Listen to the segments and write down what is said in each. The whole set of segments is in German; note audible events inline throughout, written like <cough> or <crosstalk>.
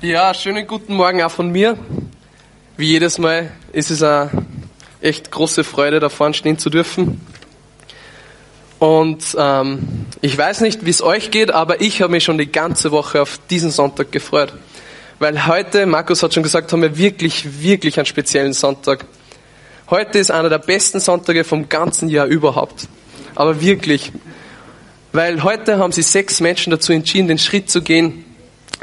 Ja, schönen guten Morgen auch von mir. Wie jedes Mal ist es eine echt große Freude, da vorne stehen zu dürfen. Und ähm, ich weiß nicht, wie es euch geht, aber ich habe mich schon die ganze Woche auf diesen Sonntag gefreut. Weil heute, Markus hat schon gesagt, haben wir wirklich, wirklich einen speziellen Sonntag. Heute ist einer der besten Sonntage vom ganzen Jahr überhaupt. Aber wirklich. Weil heute haben sich sechs Menschen dazu entschieden, den Schritt zu gehen,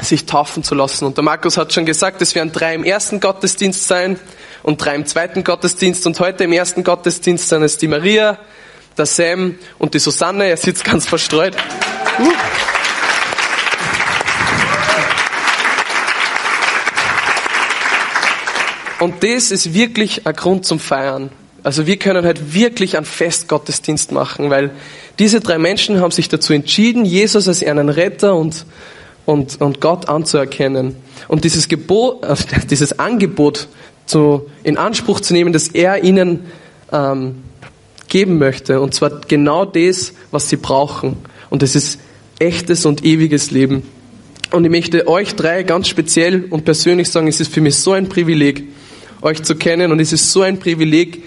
sich taufen zu lassen. Und der Markus hat schon gesagt, es werden drei im ersten Gottesdienst sein und drei im zweiten Gottesdienst. Und heute im ersten Gottesdienst sind es die Maria, der Sam und die Susanne. Er sitzt ganz verstreut. Uh. Und das ist wirklich ein Grund zum Feiern. Also wir können halt wirklich einen Festgottesdienst machen, weil diese drei Menschen haben sich dazu entschieden, Jesus als ihren Retter und und, und Gott anzuerkennen. Und dieses Gebot, äh, <laughs> dieses Angebot zu, in Anspruch zu nehmen, das er ihnen ähm, geben möchte. Und zwar genau das, was sie brauchen. Und das ist echtes und ewiges Leben. Und ich möchte euch drei ganz speziell und persönlich sagen, es ist für mich so ein Privileg, euch zu kennen. Und es ist so ein Privileg,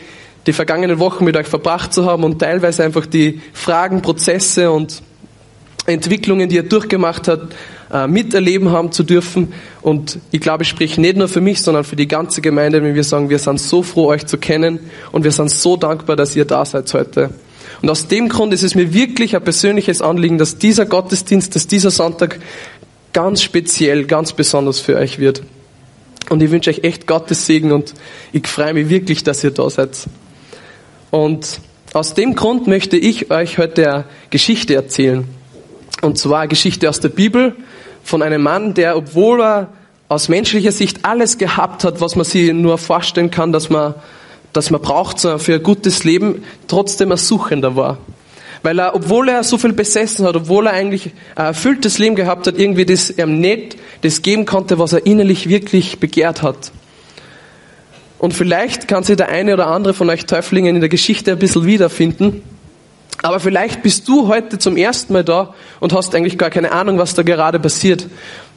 die vergangenen Wochen mit euch verbracht zu haben und teilweise einfach die Fragen, Prozesse und Entwicklungen, die ihr durchgemacht habt, äh, miterleben haben zu dürfen. Und ich glaube, ich spreche nicht nur für mich, sondern für die ganze Gemeinde, wenn wir sagen, wir sind so froh, euch zu kennen und wir sind so dankbar, dass ihr da seid heute. Und aus dem Grund ist es mir wirklich ein persönliches Anliegen, dass dieser Gottesdienst, dass dieser Sonntag ganz speziell, ganz besonders für euch wird. Und ich wünsche euch echt Gottes Segen und ich freue mich wirklich, dass ihr da seid. Und aus dem Grund möchte ich euch heute eine Geschichte erzählen. Und zwar eine Geschichte aus der Bibel von einem Mann, der, obwohl er aus menschlicher Sicht alles gehabt hat, was man sich nur vorstellen kann, dass man, dass man braucht für ein gutes Leben, trotzdem ein Suchender war. Weil er, obwohl er so viel besessen hat, obwohl er eigentlich ein erfülltes Leben gehabt hat, irgendwie das ihm nicht das geben konnte, was er innerlich wirklich begehrt hat. Und vielleicht kann sich der eine oder andere von euch Täuflingen in der Geschichte ein bisschen wiederfinden. Aber vielleicht bist du heute zum ersten Mal da und hast eigentlich gar keine Ahnung, was da gerade passiert.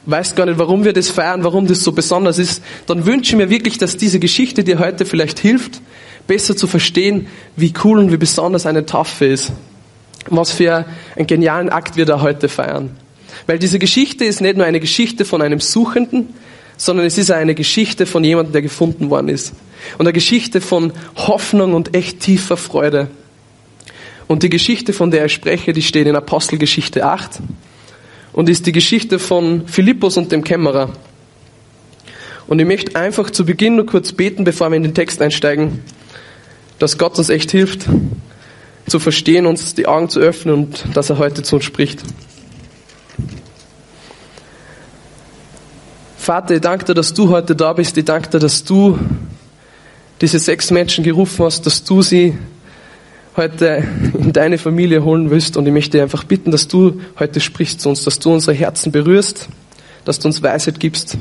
Weißt gar nicht, warum wir das feiern, warum das so besonders ist. Dann wünsche ich mir wirklich, dass diese Geschichte dir heute vielleicht hilft, besser zu verstehen, wie cool und wie besonders eine Taufe ist. Was für einen genialen Akt wir da heute feiern. Weil diese Geschichte ist nicht nur eine Geschichte von einem Suchenden, sondern es ist eine Geschichte von jemandem, der gefunden worden ist. Und eine Geschichte von Hoffnung und echt tiefer Freude. Und die Geschichte, von der ich spreche, die steht in Apostelgeschichte 8 und ist die Geschichte von Philippus und dem Kämmerer. Und ich möchte einfach zu Beginn nur kurz beten, bevor wir in den Text einsteigen, dass Gott uns echt hilft, zu verstehen, uns die Augen zu öffnen und dass er heute zu uns spricht. Vater, ich danke dir, dass du heute da bist. Ich danke dir, dass du diese sechs Menschen gerufen hast, dass du sie heute in deine Familie holen willst. Und ich möchte einfach bitten, dass du heute sprichst zu uns, dass du unsere Herzen berührst, dass du uns Weisheit gibst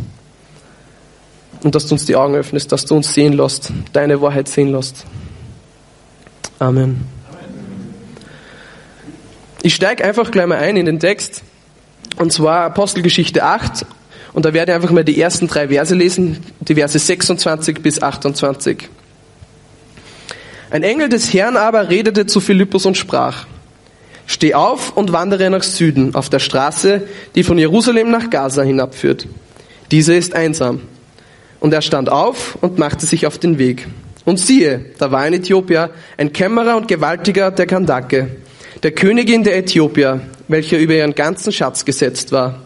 und dass du uns die Augen öffnest, dass du uns sehen lässt, deine Wahrheit sehen lässt. Amen. Ich steige einfach gleich mal ein in den Text, und zwar Apostelgeschichte 8, und da werde ich einfach mal die ersten drei Verse lesen, die Verse 26 bis 28. Ein Engel des Herrn aber redete zu Philippus und sprach, Steh auf und wandere nach Süden auf der Straße, die von Jerusalem nach Gaza hinabführt. Diese ist einsam. Und er stand auf und machte sich auf den Weg. Und siehe, da war ein Äthiopier, ein Kämmerer und Gewaltiger der Kandake, der Königin der Äthiopier, welcher über ihren ganzen Schatz gesetzt war.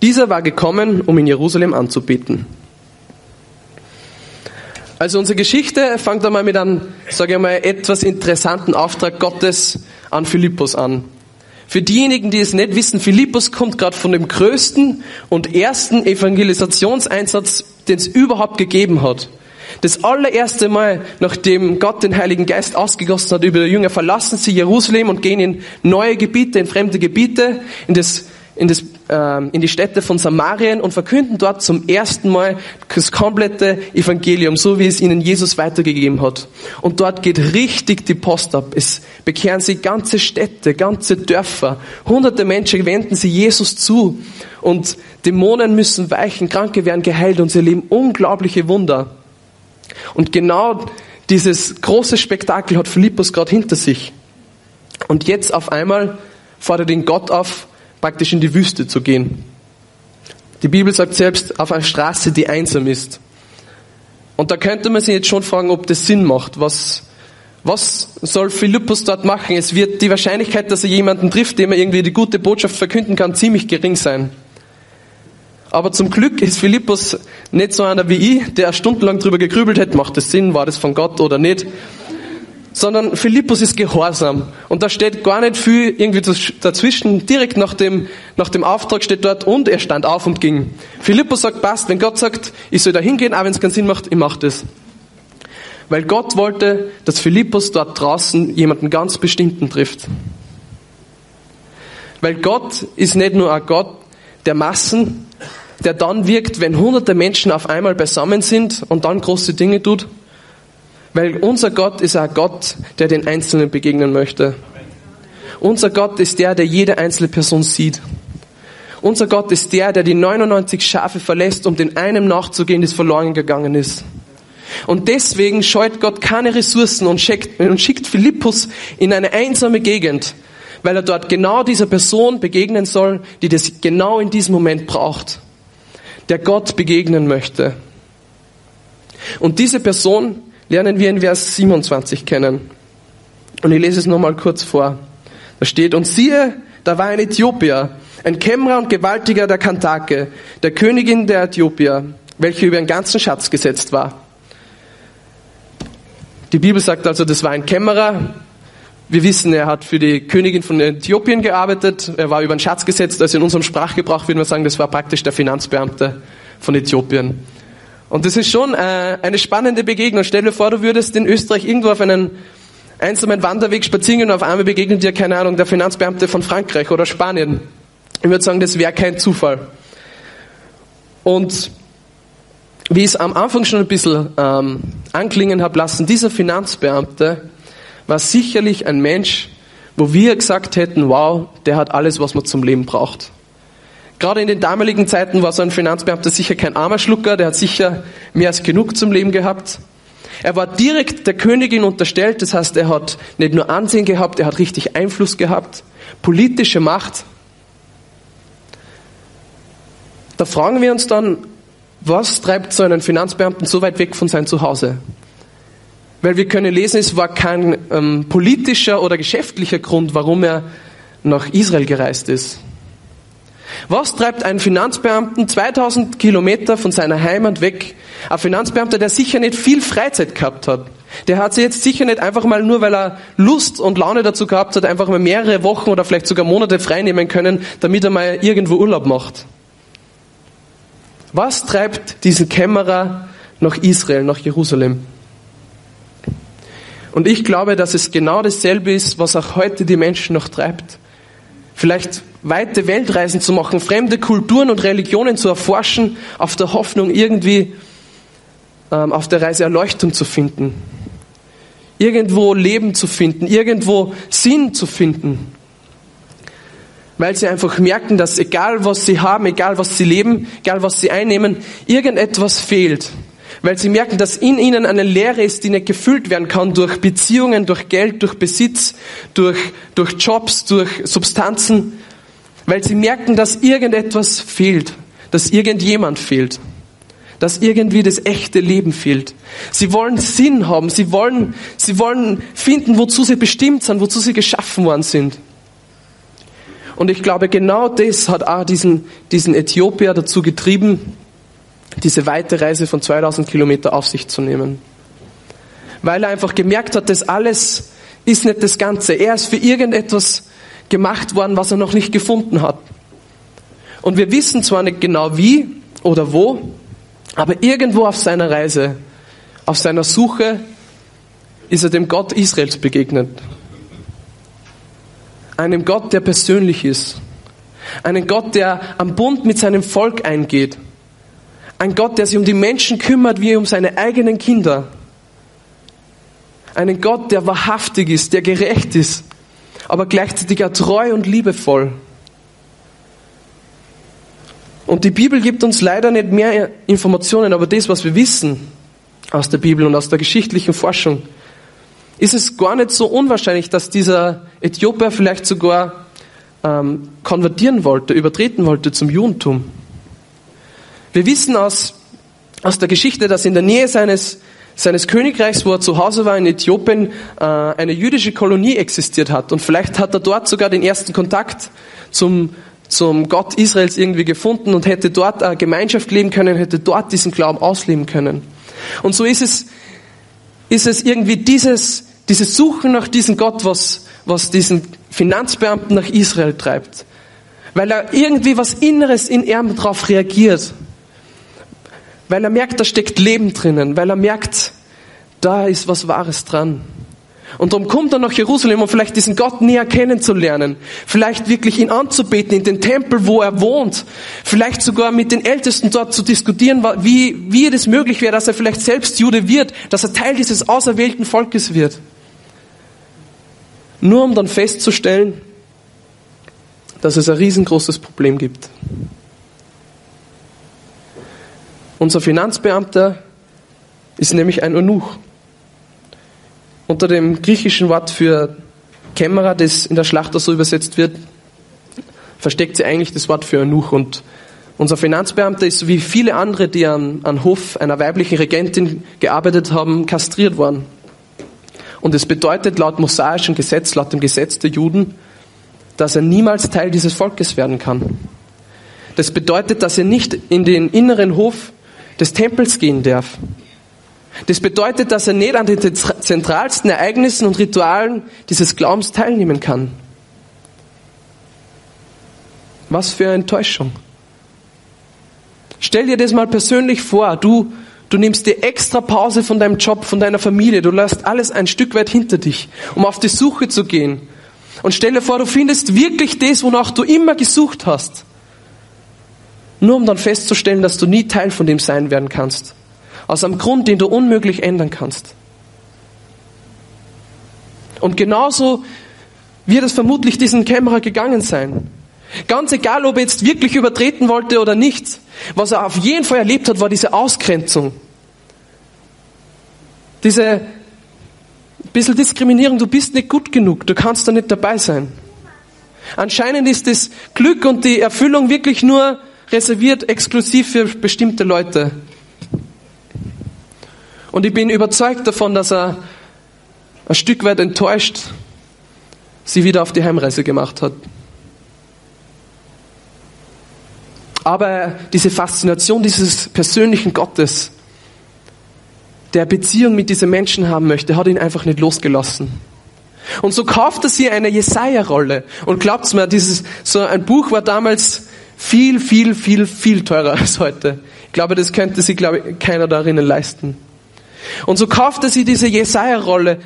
Dieser war gekommen, um in Jerusalem anzubeten. Also unsere Geschichte fängt einmal mit einem, sage ich mal, etwas interessanten Auftrag Gottes an Philippus an. Für diejenigen, die es nicht wissen, Philippus kommt gerade von dem größten und ersten Evangelisationseinsatz, den es überhaupt gegeben hat. Das allererste Mal, nachdem Gott den Heiligen Geist ausgegossen hat über die Jünger, verlassen sie Jerusalem und gehen in neue Gebiete, in fremde Gebiete, in das in, das, äh, in die Städte von Samarien und verkünden dort zum ersten Mal das komplette Evangelium, so wie es ihnen Jesus weitergegeben hat. Und dort geht richtig die Post ab. Es bekehren sie ganze Städte, ganze Dörfer. Hunderte Menschen wenden sie Jesus zu. Und Dämonen müssen weichen, Kranke werden geheilt und sie erleben unglaubliche Wunder. Und genau dieses große Spektakel hat Philippus gerade hinter sich. Und jetzt auf einmal fordert ihn Gott auf, praktisch in die Wüste zu gehen. Die Bibel sagt selbst, auf einer Straße, die einsam ist. Und da könnte man sich jetzt schon fragen, ob das Sinn macht. Was, was soll Philippus dort machen? Es wird die Wahrscheinlichkeit, dass er jemanden trifft, dem er irgendwie die gute Botschaft verkünden kann, ziemlich gering sein. Aber zum Glück ist Philippus nicht so einer wie ich, der stundenlang drüber gegrübelt hat, macht das Sinn, war das von Gott oder nicht. Sondern Philippus ist gehorsam. Und da steht gar nicht viel irgendwie dazwischen. Direkt nach dem, nach dem Auftrag steht dort, und er stand auf und ging. Philippus sagt, passt, wenn Gott sagt, ich soll da hingehen, auch wenn es keinen Sinn macht, ich mach das. Weil Gott wollte, dass Philippus dort draußen jemanden ganz bestimmten trifft. Weil Gott ist nicht nur ein Gott der Massen, der dann wirkt, wenn hunderte Menschen auf einmal beisammen sind und dann große Dinge tut. Weil unser Gott ist ein Gott, der den Einzelnen begegnen möchte. Unser Gott ist der, der jede einzelne Person sieht. Unser Gott ist der, der die 99 Schafe verlässt, um den einem nachzugehen, das verloren gegangen ist. Und deswegen scheut Gott keine Ressourcen und schickt, und schickt Philippus in eine einsame Gegend, weil er dort genau dieser Person begegnen soll, die das genau in diesem Moment braucht der Gott begegnen möchte. Und diese Person lernen wir in Vers 27 kennen. Und ich lese es nochmal kurz vor. Da steht, und siehe, da war ein Äthiopier, ein Kämmerer und Gewaltiger der Kantake, der Königin der Äthiopier, welche über den ganzen Schatz gesetzt war. Die Bibel sagt also, das war ein Kämmerer, wir wissen, er hat für die Königin von Äthiopien gearbeitet. Er war über den Schatz gesetzt. Also in unserem Sprachgebrauch würden wir sagen, das war praktisch der Finanzbeamte von Äthiopien. Und das ist schon äh, eine spannende Begegnung. Stell dir vor, du würdest in Österreich irgendwo auf einen einsamen Wanderweg spazieren und auf einmal begegnet dir, keine Ahnung, der Finanzbeamte von Frankreich oder Spanien. Ich würde sagen, das wäre kein Zufall. Und wie ich es am Anfang schon ein bisschen ähm, anklingen habe lassen, dieser Finanzbeamte war sicherlich ein Mensch, wo wir gesagt hätten, wow, der hat alles, was man zum Leben braucht. Gerade in den damaligen Zeiten war so ein Finanzbeamter sicher kein armer Schlucker, der hat sicher mehr als genug zum Leben gehabt. Er war direkt der Königin unterstellt, das heißt, er hat nicht nur Ansehen gehabt, er hat richtig Einfluss gehabt, politische Macht. Da fragen wir uns dann, was treibt so einen Finanzbeamten so weit weg von seinem Zuhause? Weil wir können lesen, es war kein ähm, politischer oder geschäftlicher Grund, warum er nach Israel gereist ist. Was treibt einen Finanzbeamten 2000 Kilometer von seiner Heimat weg? Ein Finanzbeamter, der sicher nicht viel Freizeit gehabt hat. Der hat sich jetzt sicher nicht einfach mal nur, weil er Lust und Laune dazu gehabt hat, einfach mal mehrere Wochen oder vielleicht sogar Monate freinehmen können, damit er mal irgendwo Urlaub macht. Was treibt diesen Kämmerer nach Israel, nach Jerusalem? Und ich glaube, dass es genau dasselbe ist, was auch heute die Menschen noch treibt. Vielleicht weite Weltreisen zu machen, fremde Kulturen und Religionen zu erforschen, auf der Hoffnung, irgendwie ähm, auf der Reise Erleuchtung zu finden. Irgendwo Leben zu finden, irgendwo Sinn zu finden. Weil sie einfach merken, dass egal was sie haben, egal was sie leben, egal was sie einnehmen, irgendetwas fehlt weil sie merken, dass in ihnen eine Leere ist, die nicht gefüllt werden kann durch Beziehungen, durch Geld, durch Besitz, durch, durch Jobs, durch Substanzen, weil sie merken, dass irgendetwas fehlt, dass irgendjemand fehlt, dass irgendwie das echte Leben fehlt. Sie wollen Sinn haben, sie wollen, sie wollen finden, wozu sie bestimmt sind, wozu sie geschaffen worden sind. Und ich glaube, genau das hat auch diesen, diesen Äthiopier dazu getrieben, diese weite Reise von 2000 Kilometer auf sich zu nehmen. Weil er einfach gemerkt hat, das alles ist nicht das Ganze. Er ist für irgendetwas gemacht worden, was er noch nicht gefunden hat. Und wir wissen zwar nicht genau wie oder wo, aber irgendwo auf seiner Reise, auf seiner Suche, ist er dem Gott Israels begegnet. Einem Gott, der persönlich ist. Einen Gott, der am Bund mit seinem Volk eingeht ein Gott, der sich um die Menschen kümmert wie um seine eigenen Kinder. Einen Gott, der wahrhaftig ist, der gerecht ist, aber gleichzeitig auch treu und liebevoll. Und die Bibel gibt uns leider nicht mehr Informationen, aber das, was wir wissen aus der Bibel und aus der geschichtlichen Forschung, ist es gar nicht so unwahrscheinlich, dass dieser Äthiopier vielleicht sogar ähm, konvertieren wollte, übertreten wollte zum Judentum. Wir wissen aus, aus der Geschichte, dass in der Nähe seines, seines Königreichs, wo er zu Hause war in Äthiopien, äh, eine jüdische Kolonie existiert hat. Und vielleicht hat er dort sogar den ersten Kontakt zum, zum Gott Israels irgendwie gefunden und hätte dort eine Gemeinschaft leben können, hätte dort diesen Glauben ausleben können. Und so ist es, ist es irgendwie dieses, dieses Suchen nach diesem Gott, was, was diesen Finanzbeamten nach Israel treibt. Weil er irgendwie was Inneres in ihm darauf reagiert. Weil er merkt, da steckt Leben drinnen. Weil er merkt, da ist was Wahres dran. Und darum kommt er nach Jerusalem, um vielleicht diesen Gott näher kennenzulernen. Vielleicht wirklich ihn anzubeten in den Tempel, wo er wohnt. Vielleicht sogar mit den Ältesten dort zu diskutieren, wie, wie es möglich wäre, dass er vielleicht selbst Jude wird, dass er Teil dieses auserwählten Volkes wird. Nur um dann festzustellen, dass es ein riesengroßes Problem gibt. Unser Finanzbeamter ist nämlich ein Eunuch. Unter dem griechischen Wort für Kämmerer, das in der Schlachter so übersetzt wird, versteckt sie eigentlich das Wort für Eunuch. Und unser Finanzbeamter ist wie viele andere, die an, an Hof einer weiblichen Regentin gearbeitet haben, kastriert worden. Und es bedeutet laut mosaischem Gesetz, laut dem Gesetz der Juden, dass er niemals Teil dieses Volkes werden kann. Das bedeutet, dass er nicht in den inneren Hof des Tempels gehen darf. Das bedeutet, dass er nicht an den zentralsten Ereignissen und Ritualen dieses Glaubens teilnehmen kann. Was für eine Enttäuschung. Stell dir das mal persönlich vor. Du Du nimmst dir extra Pause von deinem Job, von deiner Familie. Du lässt alles ein Stück weit hinter dich, um auf die Suche zu gehen. Und stell dir vor, du findest wirklich das, wonach du immer gesucht hast. Nur um dann festzustellen, dass du nie Teil von dem sein werden kannst. Aus einem Grund, den du unmöglich ändern kannst. Und genauso wird es vermutlich diesen Kämmerer gegangen sein. Ganz egal, ob er jetzt wirklich übertreten wollte oder nicht. Was er auf jeden Fall erlebt hat, war diese Ausgrenzung. Diese bisschen Diskriminierung, du bist nicht gut genug, du kannst da nicht dabei sein. Anscheinend ist das Glück und die Erfüllung wirklich nur reserviert exklusiv für bestimmte Leute. Und ich bin überzeugt davon, dass er ein Stück weit enttäuscht sie wieder auf die Heimreise gemacht hat. Aber diese Faszination dieses persönlichen Gottes, der Beziehung mit diesen Menschen haben möchte, hat ihn einfach nicht losgelassen. Und so kaufte sie eine Jesaja-Rolle. Und glaubt's mir, dieses, so ein Buch war damals viel, viel, viel, viel teurer <laughs> als heute. Ich glaube, das könnte sich, glaube ich, keiner darinnen leisten. Und so kaufte sie diese Jesaja-Rolle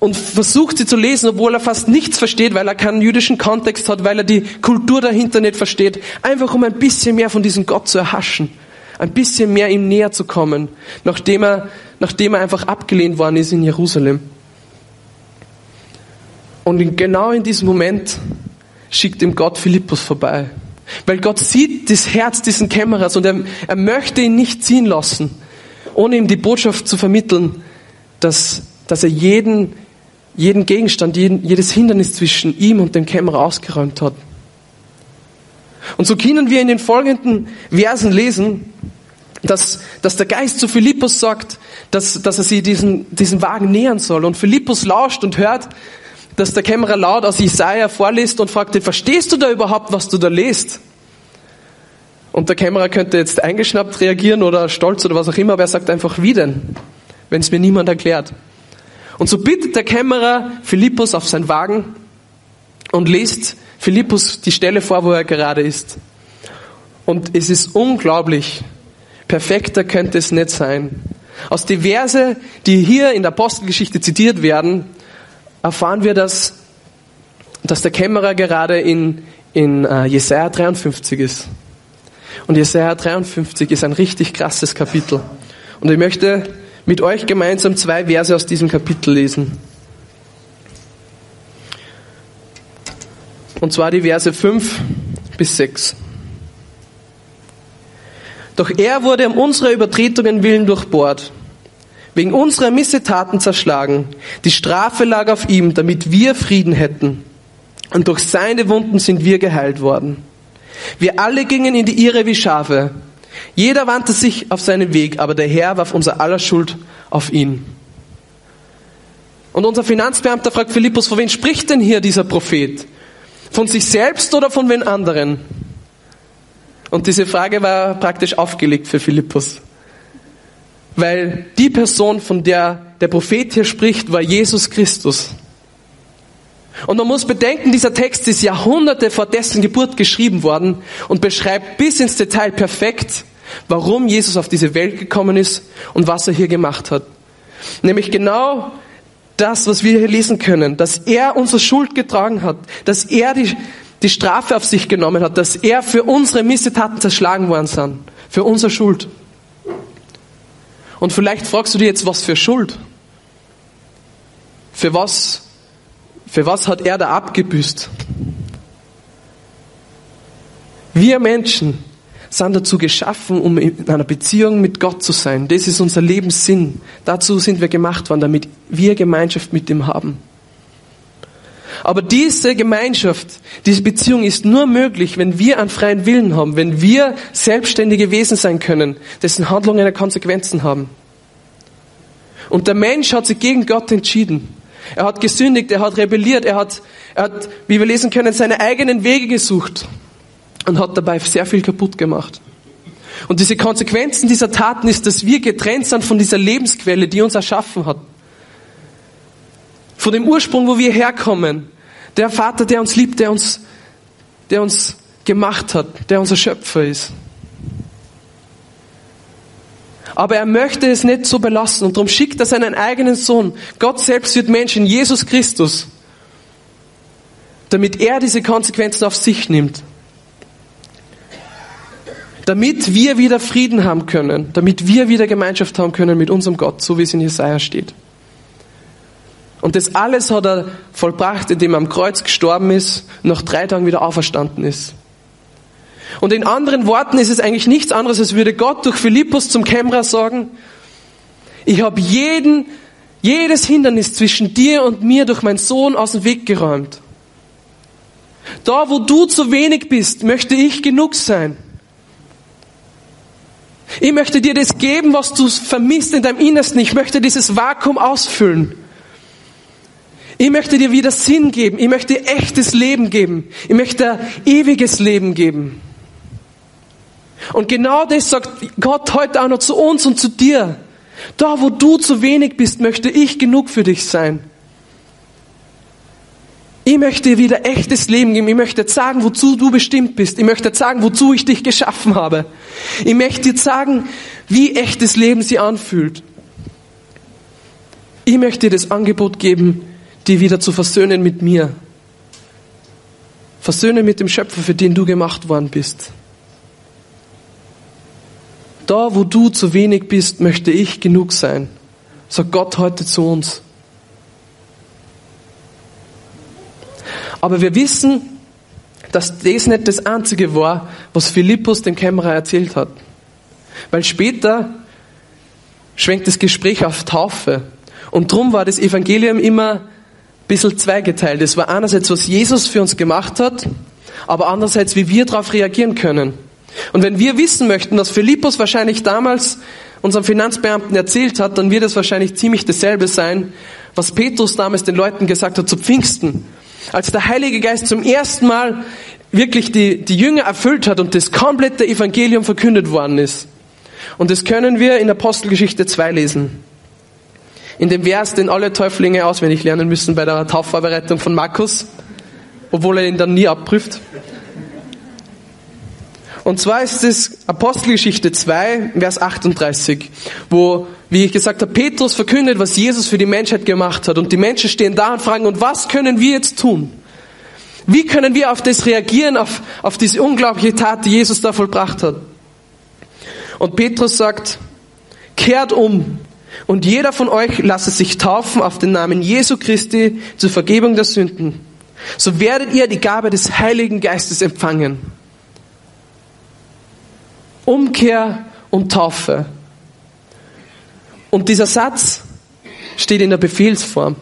und versucht sie zu lesen, obwohl er fast nichts versteht, weil er keinen jüdischen Kontext hat, weil er die Kultur dahinter nicht versteht, einfach um ein bisschen mehr von diesem Gott zu erhaschen, ein bisschen mehr ihm näher zu kommen, nachdem er, nachdem er einfach abgelehnt worden ist in Jerusalem. Und genau in diesem Moment schickt ihm Gott Philippus vorbei. Weil Gott sieht das Herz diesen Kämmerers und er, er möchte ihn nicht ziehen lassen, ohne ihm die Botschaft zu vermitteln, dass, dass er jeden jeden Gegenstand, jeden, jedes Hindernis zwischen ihm und dem Kämmerer ausgeräumt hat. Und so können wir in den folgenden Versen lesen, dass, dass der Geist zu Philippus sagt, dass, dass er sie diesen, diesen Wagen nähern soll. Und Philippus lauscht und hört, dass der Kämmerer laut aus Jesaja vorliest und fragt, verstehst du da überhaupt, was du da liest? Und der Kämmerer könnte jetzt eingeschnappt reagieren oder stolz oder was auch immer, aber er sagt einfach, wie denn? Wenn es mir niemand erklärt. Und so bittet der Kämmerer Philippus auf sein Wagen und liest Philippus die Stelle vor, wo er gerade ist. Und es ist unglaublich. Perfekter könnte es nicht sein. Aus den Verse, die hier in der Apostelgeschichte zitiert werden, erfahren wir, dass, dass der Kämmerer gerade in, in uh, Jesaja 53 ist. Und Jesaja 53 ist ein richtig krasses Kapitel. Und ich möchte mit euch gemeinsam zwei Verse aus diesem Kapitel lesen. Und zwar die Verse 5 bis 6. Doch er wurde um unserer Übertretungen willen durchbohrt, wegen unserer Missetaten zerschlagen. Die Strafe lag auf ihm, damit wir Frieden hätten. Und durch seine Wunden sind wir geheilt worden. Wir alle gingen in die Irre wie Schafe. Jeder wandte sich auf seinen Weg, aber der Herr warf unser aller Schuld auf ihn. Und unser Finanzbeamter fragt Philippus, von wem spricht denn hier dieser Prophet? Von sich selbst oder von wen anderen? Und diese Frage war praktisch aufgelegt für Philippus. Weil die Person, von der der Prophet hier spricht, war Jesus Christus. Und man muss bedenken, dieser Text ist Jahrhunderte vor dessen Geburt geschrieben worden und beschreibt bis ins Detail perfekt, warum Jesus auf diese Welt gekommen ist und was er hier gemacht hat. Nämlich genau das, was wir hier lesen können, dass er unsere Schuld getragen hat, dass er die, die Strafe auf sich genommen hat, dass er für unsere Missetaten zerschlagen worden sind, für unsere Schuld. Und vielleicht fragst du dir jetzt, was für Schuld? Für was, für was hat er da abgebüßt? Wir Menschen sind dazu geschaffen, um in einer Beziehung mit Gott zu sein. Das ist unser Lebenssinn. Dazu sind wir gemacht worden, damit wir Gemeinschaft mit ihm haben. Aber diese Gemeinschaft, diese Beziehung ist nur möglich, wenn wir einen freien Willen haben, wenn wir selbstständige Wesen sein können, dessen Handlungen eine Konsequenzen haben. Und der Mensch hat sich gegen Gott entschieden. Er hat gesündigt, er hat rebelliert, er hat, er hat, wie wir lesen können, seine eigenen Wege gesucht und hat dabei sehr viel kaputt gemacht. Und diese Konsequenzen dieser Taten ist, dass wir getrennt sind von dieser Lebensquelle, die uns erschaffen hat. Von dem Ursprung, wo wir herkommen. Der Vater, der uns liebt, der uns, der uns gemacht hat, der unser Schöpfer ist. Aber er möchte es nicht so belassen und darum schickt er seinen eigenen Sohn. Gott selbst wird Mensch in Jesus Christus, damit er diese Konsequenzen auf sich nimmt damit wir wieder Frieden haben können, damit wir wieder Gemeinschaft haben können mit unserem Gott, so wie es in Jesaja steht. Und das alles hat er vollbracht, indem er am Kreuz gestorben ist, nach drei Tagen wieder auferstanden ist. Und in anderen Worten ist es eigentlich nichts anderes, als würde Gott durch Philippus zum Kämmerer sagen, ich habe jeden, jedes Hindernis zwischen dir und mir durch meinen Sohn aus dem Weg geräumt. Da, wo du zu wenig bist, möchte ich genug sein. Ich möchte dir das geben, was du vermisst in deinem Innersten. Ich möchte dieses Vakuum ausfüllen. Ich möchte dir wieder Sinn geben. Ich möchte echtes Leben geben. Ich möchte ewiges Leben geben. Und genau das sagt Gott heute auch noch zu uns und zu dir. Da, wo du zu wenig bist, möchte ich genug für dich sein. Ich möchte dir wieder echtes Leben geben. Ich möchte sagen, wozu du bestimmt bist. Ich möchte sagen, wozu ich dich geschaffen habe. Ich möchte dir sagen, wie echtes Leben sie anfühlt. Ich möchte dir das Angebot geben, die wieder zu versöhnen mit mir. Versöhnen mit dem Schöpfer, für den du gemacht worden bist. Da, wo du zu wenig bist, möchte ich genug sein. Sagt Gott heute zu uns. Aber wir wissen, dass das nicht das Einzige war, was Philippus dem Kämmerer erzählt hat. Weil später schwenkt das Gespräch auf Taufe. Und drum war das Evangelium immer bisschen zweigeteilt. Es war einerseits, was Jesus für uns gemacht hat, aber andererseits, wie wir darauf reagieren können. Und wenn wir wissen möchten, was Philippus wahrscheinlich damals unserem Finanzbeamten erzählt hat, dann wird es wahrscheinlich ziemlich dasselbe sein, was Petrus damals den Leuten gesagt hat zu Pfingsten. Als der Heilige Geist zum ersten Mal wirklich die, die Jünger erfüllt hat und das komplette Evangelium verkündet worden ist. Und das können wir in Apostelgeschichte 2 lesen. In dem Vers, den alle Täuflinge auswendig lernen müssen bei der Taufvorbereitung von Markus, obwohl er ihn dann nie abprüft. Und zwar ist es Apostelgeschichte 2, Vers 38, wo, wie ich gesagt habe, Petrus verkündet, was Jesus für die Menschheit gemacht hat. Und die Menschen stehen da und fragen, und was können wir jetzt tun? Wie können wir auf das reagieren, auf, auf diese unglaubliche Tat, die Jesus da vollbracht hat? Und Petrus sagt, kehrt um und jeder von euch lasse sich taufen auf den Namen Jesu Christi zur Vergebung der Sünden. So werdet ihr die Gabe des Heiligen Geistes empfangen. Umkehr und Taufe. Und dieser Satz steht in der Befehlsform.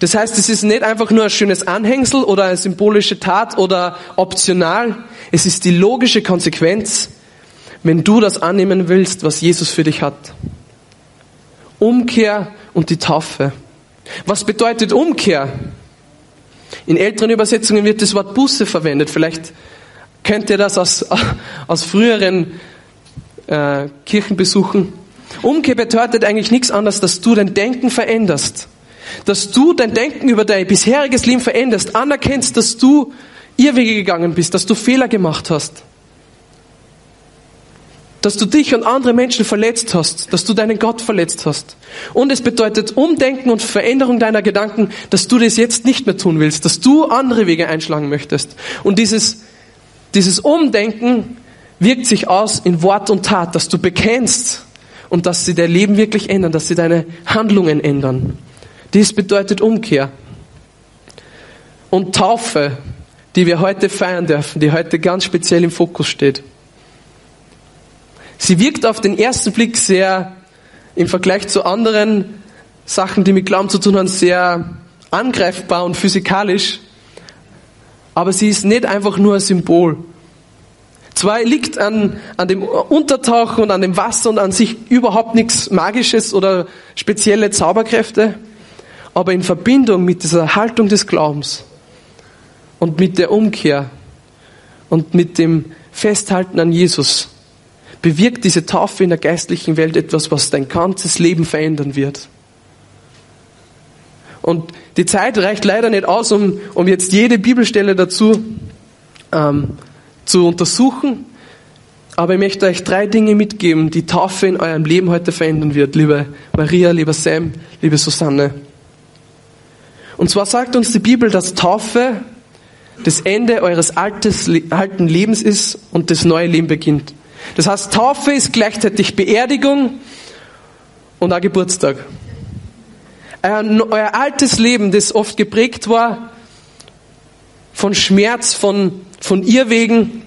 Das heißt, es ist nicht einfach nur ein schönes Anhängsel oder eine symbolische Tat oder optional. Es ist die logische Konsequenz, wenn du das annehmen willst, was Jesus für dich hat. Umkehr und die Taufe. Was bedeutet Umkehr? In älteren Übersetzungen wird das Wort Buße verwendet. Vielleicht kennt ihr das aus, <laughs> aus früheren äh, Kirchenbesuchen. Umkehr bedeutet eigentlich nichts anderes, dass du dein Denken veränderst. Dass du dein Denken über dein bisheriges Leben veränderst, anerkennst, dass du Irrwege gegangen bist, dass du Fehler gemacht hast. Dass du dich und andere Menschen verletzt hast, dass du deinen Gott verletzt hast. Und es bedeutet Umdenken und Veränderung deiner Gedanken, dass du das jetzt nicht mehr tun willst, dass du andere Wege einschlagen möchtest. Und dieses, dieses Umdenken wirkt sich aus in Wort und Tat, dass du bekennst und dass sie dein Leben wirklich ändern, dass sie deine Handlungen ändern. Dies bedeutet Umkehr. Und Taufe, die wir heute feiern dürfen, die heute ganz speziell im Fokus steht. Sie wirkt auf den ersten Blick sehr, im Vergleich zu anderen Sachen, die mit Glauben zu tun haben, sehr angreifbar und physikalisch. Aber sie ist nicht einfach nur ein Symbol. Zwar liegt an, an dem Untertauchen und an dem Wasser und an sich überhaupt nichts Magisches oder spezielle Zauberkräfte, aber in Verbindung mit dieser Haltung des Glaubens und mit der Umkehr und mit dem Festhalten an Jesus bewirkt diese Taufe in der geistlichen Welt etwas, was dein ganzes Leben verändern wird. Und die Zeit reicht leider nicht aus, um, um jetzt jede Bibelstelle dazu ähm, zu untersuchen. Aber ich möchte euch drei Dinge mitgeben, die Taufe in eurem Leben heute verändern wird, liebe Maria, lieber Sam, liebe Susanne. Und zwar sagt uns die Bibel, dass Taufe das Ende eures altes, alten Lebens ist und das neue Leben beginnt. Das heißt, Taufe ist gleichzeitig Beerdigung und ein Geburtstag. Euer, euer altes Leben, das oft geprägt war von Schmerz, von, von Irrwegen,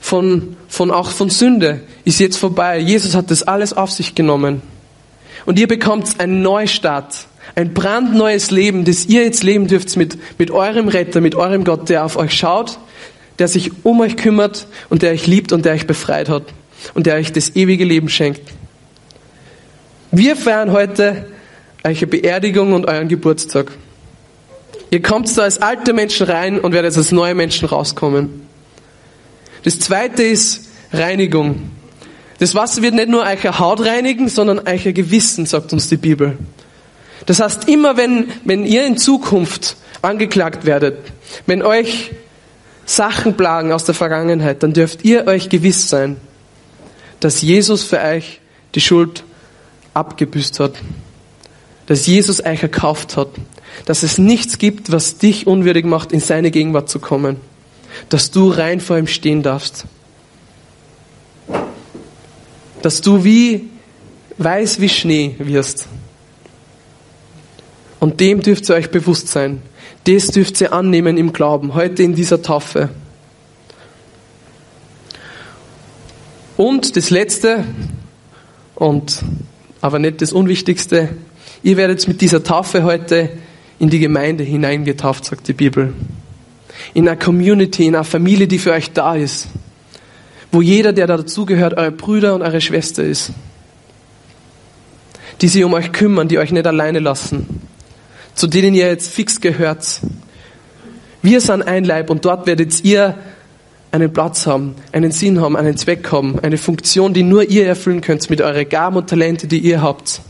von, von auch von Sünde, ist jetzt vorbei. Jesus hat das alles auf sich genommen. Und ihr bekommt einen Neustart ein brandneues Leben, das ihr jetzt leben dürft mit, mit eurem Retter, mit eurem Gott, der auf euch schaut, der sich um euch kümmert und der euch liebt und der euch befreit hat und der euch das ewige Leben schenkt. Wir feiern heute eure Beerdigung und euren Geburtstag. Ihr kommt da als alte Menschen rein und werdet als neue Menschen rauskommen. Das zweite ist Reinigung. Das Wasser wird nicht nur euer Haut reinigen, sondern euer Gewissen, sagt uns die Bibel. Das heißt, immer wenn, wenn ihr in Zukunft angeklagt werdet, wenn euch Sachen plagen aus der Vergangenheit, dann dürft ihr euch gewiss sein, dass Jesus für euch die Schuld abgebüßt hat. Dass Jesus euch erkauft hat. Dass es nichts gibt, was dich unwürdig macht, in seine Gegenwart zu kommen. Dass du rein vor ihm stehen darfst. Dass du wie weiß wie Schnee wirst. Und dem dürft ihr euch bewusst sein. Das dürft ihr annehmen im Glauben, heute in dieser Taufe. Und das Letzte, und aber nicht das Unwichtigste, ihr werdet mit dieser Taufe heute in die Gemeinde hineingetauft, sagt die Bibel. In eine Community, in eine Familie, die für euch da ist. Wo jeder, der dazugehört, eure Brüder und eure Schwester ist. Die sich um euch kümmern, die euch nicht alleine lassen zu denen ihr jetzt fix gehört. Wir sind ein Leib und dort werdet ihr einen Platz haben, einen Sinn haben, einen Zweck haben, eine Funktion, die nur ihr erfüllen könnt mit euren Gaben und Talente, die ihr habt.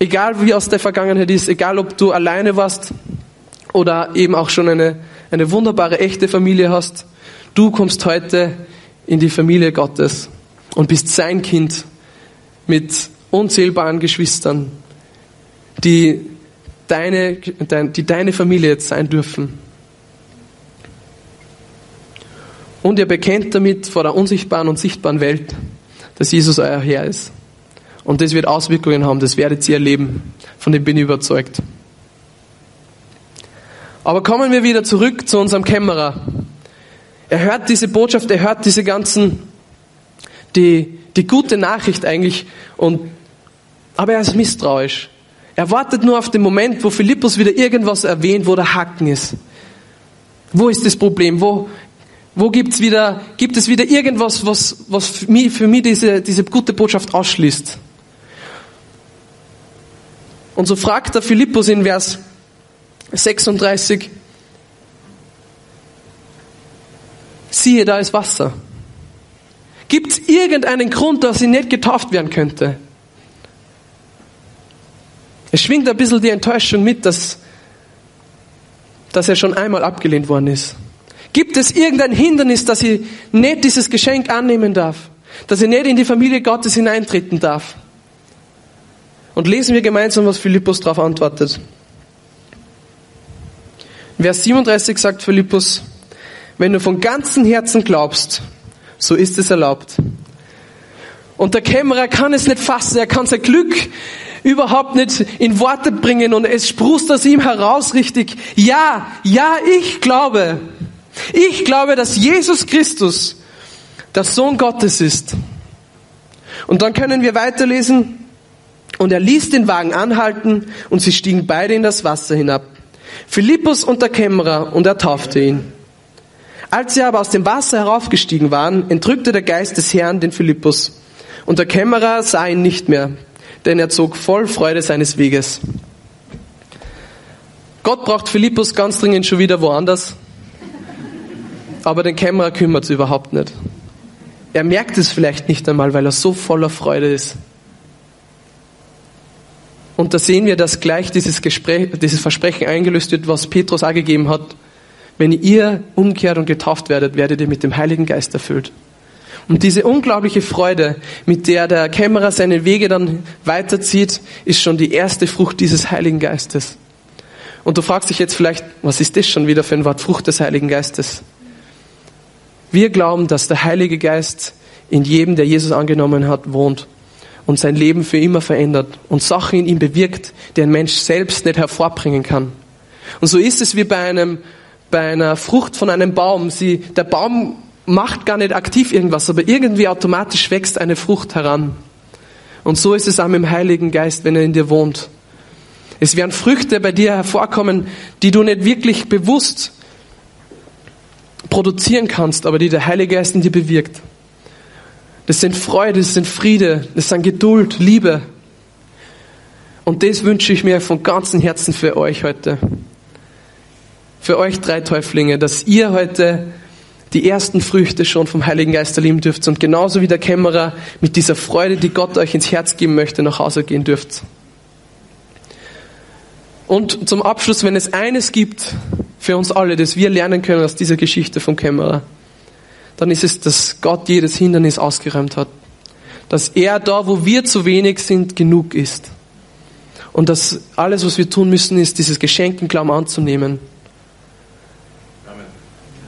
Egal wie aus der Vergangenheit ist, egal ob du alleine warst oder eben auch schon eine, eine wunderbare, echte Familie hast, du kommst heute in die Familie Gottes und bist sein Kind mit unzählbaren Geschwistern, die deine, die deine Familie jetzt sein dürfen. Und ihr bekennt damit vor der unsichtbaren und sichtbaren Welt, dass Jesus euer Herr ist. Und das wird Auswirkungen haben, das werdet ihr erleben. Von dem bin ich überzeugt. Aber kommen wir wieder zurück zu unserem Kämmerer. Er hört diese Botschaft, er hört diese ganzen, die, die gute Nachricht eigentlich und, aber er ist misstrauisch. Er wartet nur auf den Moment, wo Philippus wieder irgendwas erwähnt, wo der Haken ist. Wo ist das Problem? Wo, wo gibt's wieder, gibt es wieder irgendwas, was, was für mich, für mich diese, diese gute Botschaft ausschließt? Und so fragt der Philippus in Vers 36, siehe, da ist Wasser. Gibt es irgendeinen Grund, dass sie nicht getauft werden könnte? Es schwingt ein bisschen die Enttäuschung mit, dass, dass er schon einmal abgelehnt worden ist. Gibt es irgendein Hindernis, dass ich nicht dieses Geschenk annehmen darf? Dass ich nicht in die Familie Gottes hineintreten darf? Und lesen wir gemeinsam, was Philippus darauf antwortet. Vers 37 sagt Philippus, wenn du von ganzem Herzen glaubst, so ist es erlaubt. Und der Kämmerer kann es nicht fassen, er kann sein Glück überhaupt nicht in Worte bringen und es sprust aus ihm heraus richtig, ja, ja, ich glaube, ich glaube, dass Jesus Christus der Sohn Gottes ist. Und dann können wir weiterlesen, und er ließ den Wagen anhalten und sie stiegen beide in das Wasser hinab. Philippus und der Kämmerer und er taufte ihn. Als sie aber aus dem Wasser heraufgestiegen waren, entrückte der Geist des Herrn den Philippus. Und der Kämmerer sah ihn nicht mehr, denn er zog voll Freude seines Weges. Gott braucht Philippus ganz dringend schon wieder woanders, aber den Kämmerer kümmert es überhaupt nicht. Er merkt es vielleicht nicht einmal, weil er so voller Freude ist. Und da sehen wir, dass gleich dieses, Gespräch, dieses Versprechen eingelöst wird, was Petrus auch gegeben hat. Wenn ihr umkehrt und getauft werdet, werdet ihr mit dem Heiligen Geist erfüllt. Und diese unglaubliche Freude, mit der der Kämmerer seine Wege dann weiterzieht, ist schon die erste Frucht dieses Heiligen Geistes. Und du fragst dich jetzt vielleicht, was ist das schon wieder für ein Wort, Frucht des Heiligen Geistes? Wir glauben, dass der Heilige Geist in jedem, der Jesus angenommen hat, wohnt und sein Leben für immer verändert und Sachen in ihm bewirkt, die ein Mensch selbst nicht hervorbringen kann. Und so ist es wie bei einem, bei einer Frucht von einem Baum. Sie, der Baum macht gar nicht aktiv irgendwas, aber irgendwie automatisch wächst eine Frucht heran. Und so ist es auch mit dem Heiligen Geist, wenn er in dir wohnt. Es werden Früchte bei dir hervorkommen, die du nicht wirklich bewusst produzieren kannst, aber die der Heilige Geist in dir bewirkt. Das sind Freude, das sind Friede, das sind Geduld, Liebe. Und das wünsche ich mir von ganzem Herzen für euch heute. Für euch drei Täuflinge, dass ihr heute die ersten Früchte schon vom Heiligen Geist erleben dürft und genauso wie der Kämmerer mit dieser Freude, die Gott euch ins Herz geben möchte, nach Hause gehen dürft. Und zum Abschluss, wenn es eines gibt für uns alle, das wir lernen können aus dieser Geschichte vom Kämmerer, dann ist es, dass Gott jedes Hindernis ausgeräumt hat. Dass er da, wo wir zu wenig sind, genug ist. Und dass alles, was wir tun müssen, ist, dieses Geschenk im Glauben anzunehmen.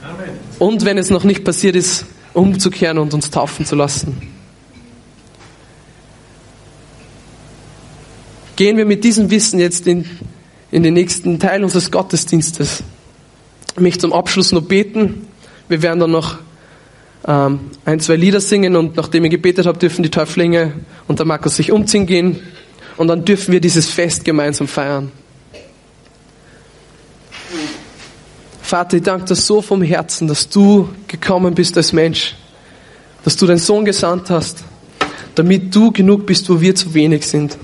Amen. Und wenn es noch nicht passiert ist, umzukehren und uns taufen zu lassen. Gehen wir mit diesem Wissen jetzt in, in den nächsten Teil unseres Gottesdienstes. Ich möchte zum Abschluss noch beten. Wir werden dann noch ähm, ein, zwei Lieder singen und nachdem ich gebetet habe, dürfen die Täuflinge und der Markus sich umziehen gehen und dann dürfen wir dieses Fest gemeinsam feiern. Vater, ich danke dir so vom Herzen, dass du gekommen bist als Mensch, dass du deinen Sohn gesandt hast, damit du genug bist, wo wir zu wenig sind,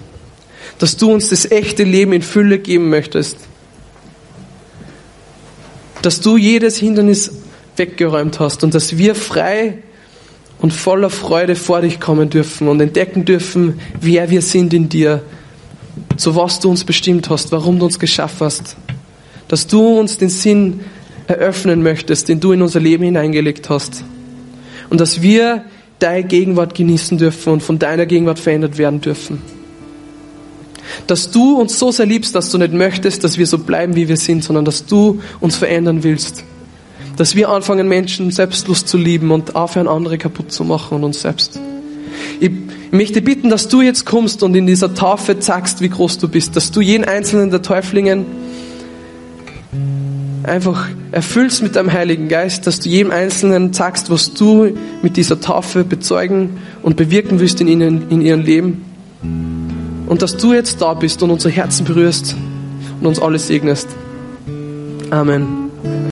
dass du uns das echte Leben in Fülle geben möchtest, dass du jedes Hindernis weggeräumt hast und dass wir frei und voller Freude vor dich kommen dürfen und entdecken dürfen, wer wir sind in dir, so was du uns bestimmt hast, warum du uns geschaffen hast, dass du uns den Sinn eröffnen möchtest, den du in unser Leben hineingelegt hast und dass wir deine Gegenwart genießen dürfen und von deiner Gegenwart verändert werden dürfen. Dass du uns so sehr liebst, dass du nicht möchtest, dass wir so bleiben, wie wir sind, sondern dass du uns verändern willst dass wir anfangen, Menschen selbstlos zu lieben und aufhören, andere kaputt zu machen und uns selbst. Ich möchte bitten, dass du jetzt kommst und in dieser Taufe zeigst, wie groß du bist, dass du jeden einzelnen der Täuflingen einfach erfüllst mit deinem Heiligen Geist, dass du jedem Einzelnen sagst, was du mit dieser Taufe bezeugen und bewirken willst in, ihnen, in ihrem Leben. Und dass du jetzt da bist und unsere Herzen berührst und uns alle segnest. Amen.